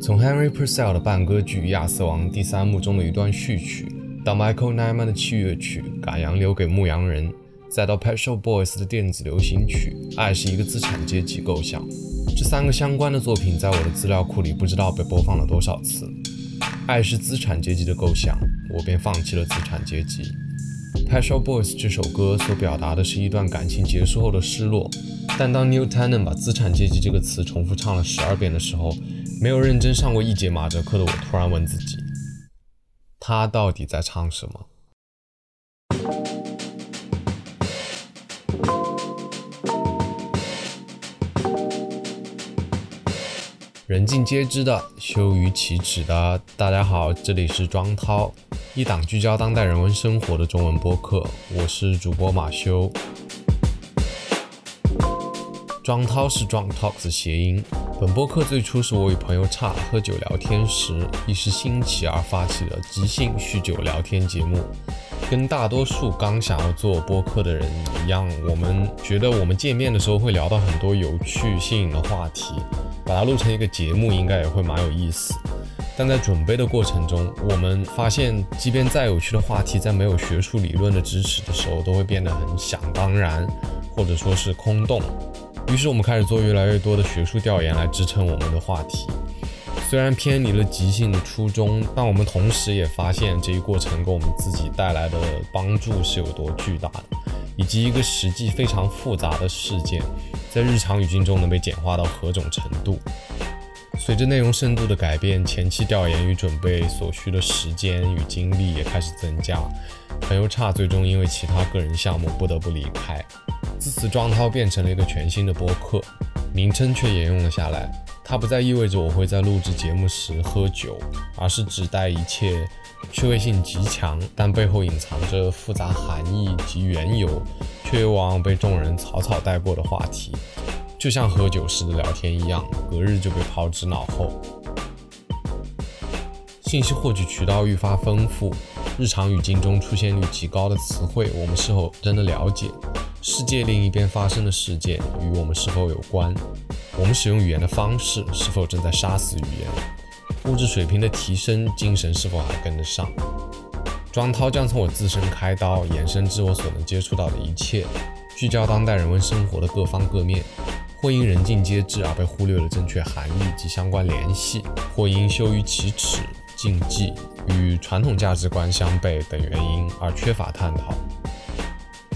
从 Henry Purcell 的半歌剧《亚瑟王》第三幕中的一段序曲，到 Michael Nyman 的器乐曲《赶羊留给牧羊人》，再到 Pet Shop Boys 的电子流行曲《爱是一个资产阶级构想》，这三个相关的作品在我的资料库里不知道被播放了多少次。爱是资产阶级的构想，我便放弃了资产阶级。p a s h o Boys 这首歌所表达的是一段感情结束后的失落，但当 New Tennant 把资产阶级这个词重复唱了十二遍的时候，没有认真上过一节马哲课的我，突然问自己：他到底在唱什么？人尽皆知的，羞于启齿的。大家好，这里是庄涛，一档聚焦当代人文生活的中文播客，我是主播马修。庄涛是 Drunk Talks 的谐音。本播客最初是我与朋友差喝酒聊天时，一时兴起而发起的即兴酗酒聊天节目。跟大多数刚想要做播客的人一样，我们觉得我们见面的时候会聊到很多有趣、新颖的话题，把它录成一个节目应该也会蛮有意思。但在准备的过程中，我们发现，即便再有趣的话题，在没有学术理论的支持的时候，都会变得很想当然，或者说是空洞。于是我们开始做越来越多的学术调研来支撑我们的话题。虽然偏离了即兴的初衷，但我们同时也发现这一过程给我们自己带来的帮助是有多巨大的，以及一个实际非常复杂的事件，在日常语境中能被简化到何种程度。随着内容深度的改变，前期调研与准备所需的时间与精力也开始增加。朋友差最终因为其他个人项目不得不离开。自此，庄涛变成了一个全新的播客，名称却沿用了下来。它不再意味着我会在录制节目时喝酒，而是指代一切趣味性极强，但背后隐藏着复杂含义及缘由，却又往往被众人草草带过的话题，就像喝酒时的聊天一样，隔日就被抛之脑后。信息获取渠道愈发丰富，日常语境中出现率极高的词汇，我们是否真的了解？世界另一边发生的事件与我们是否有关？我们使用语言的方式是否正在杀死语言？物质水平的提升，精神是否还跟得上？庄涛将从我自身开刀，延伸至我所能接触到的一切，聚焦当代人文生活的各方各面，或因人尽皆知而被忽略了正确含义及相关联系，或因羞于启齿、禁忌与传统价值观相悖等原因而缺乏探讨。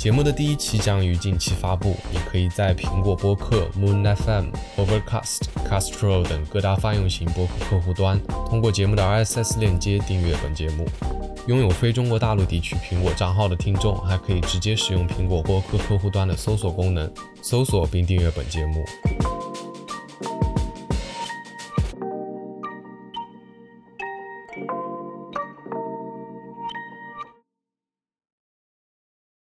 节目的第一期将于近期发布，你可以在苹果播客、Moon FM、Overcast、Castro 等各大泛用型播客客户端，通过节目的 RSS 链接订阅本节目。拥有非中国大陆地区苹果账号的听众，还可以直接使用苹果播客客户端的搜索功能，搜索并订阅本节目。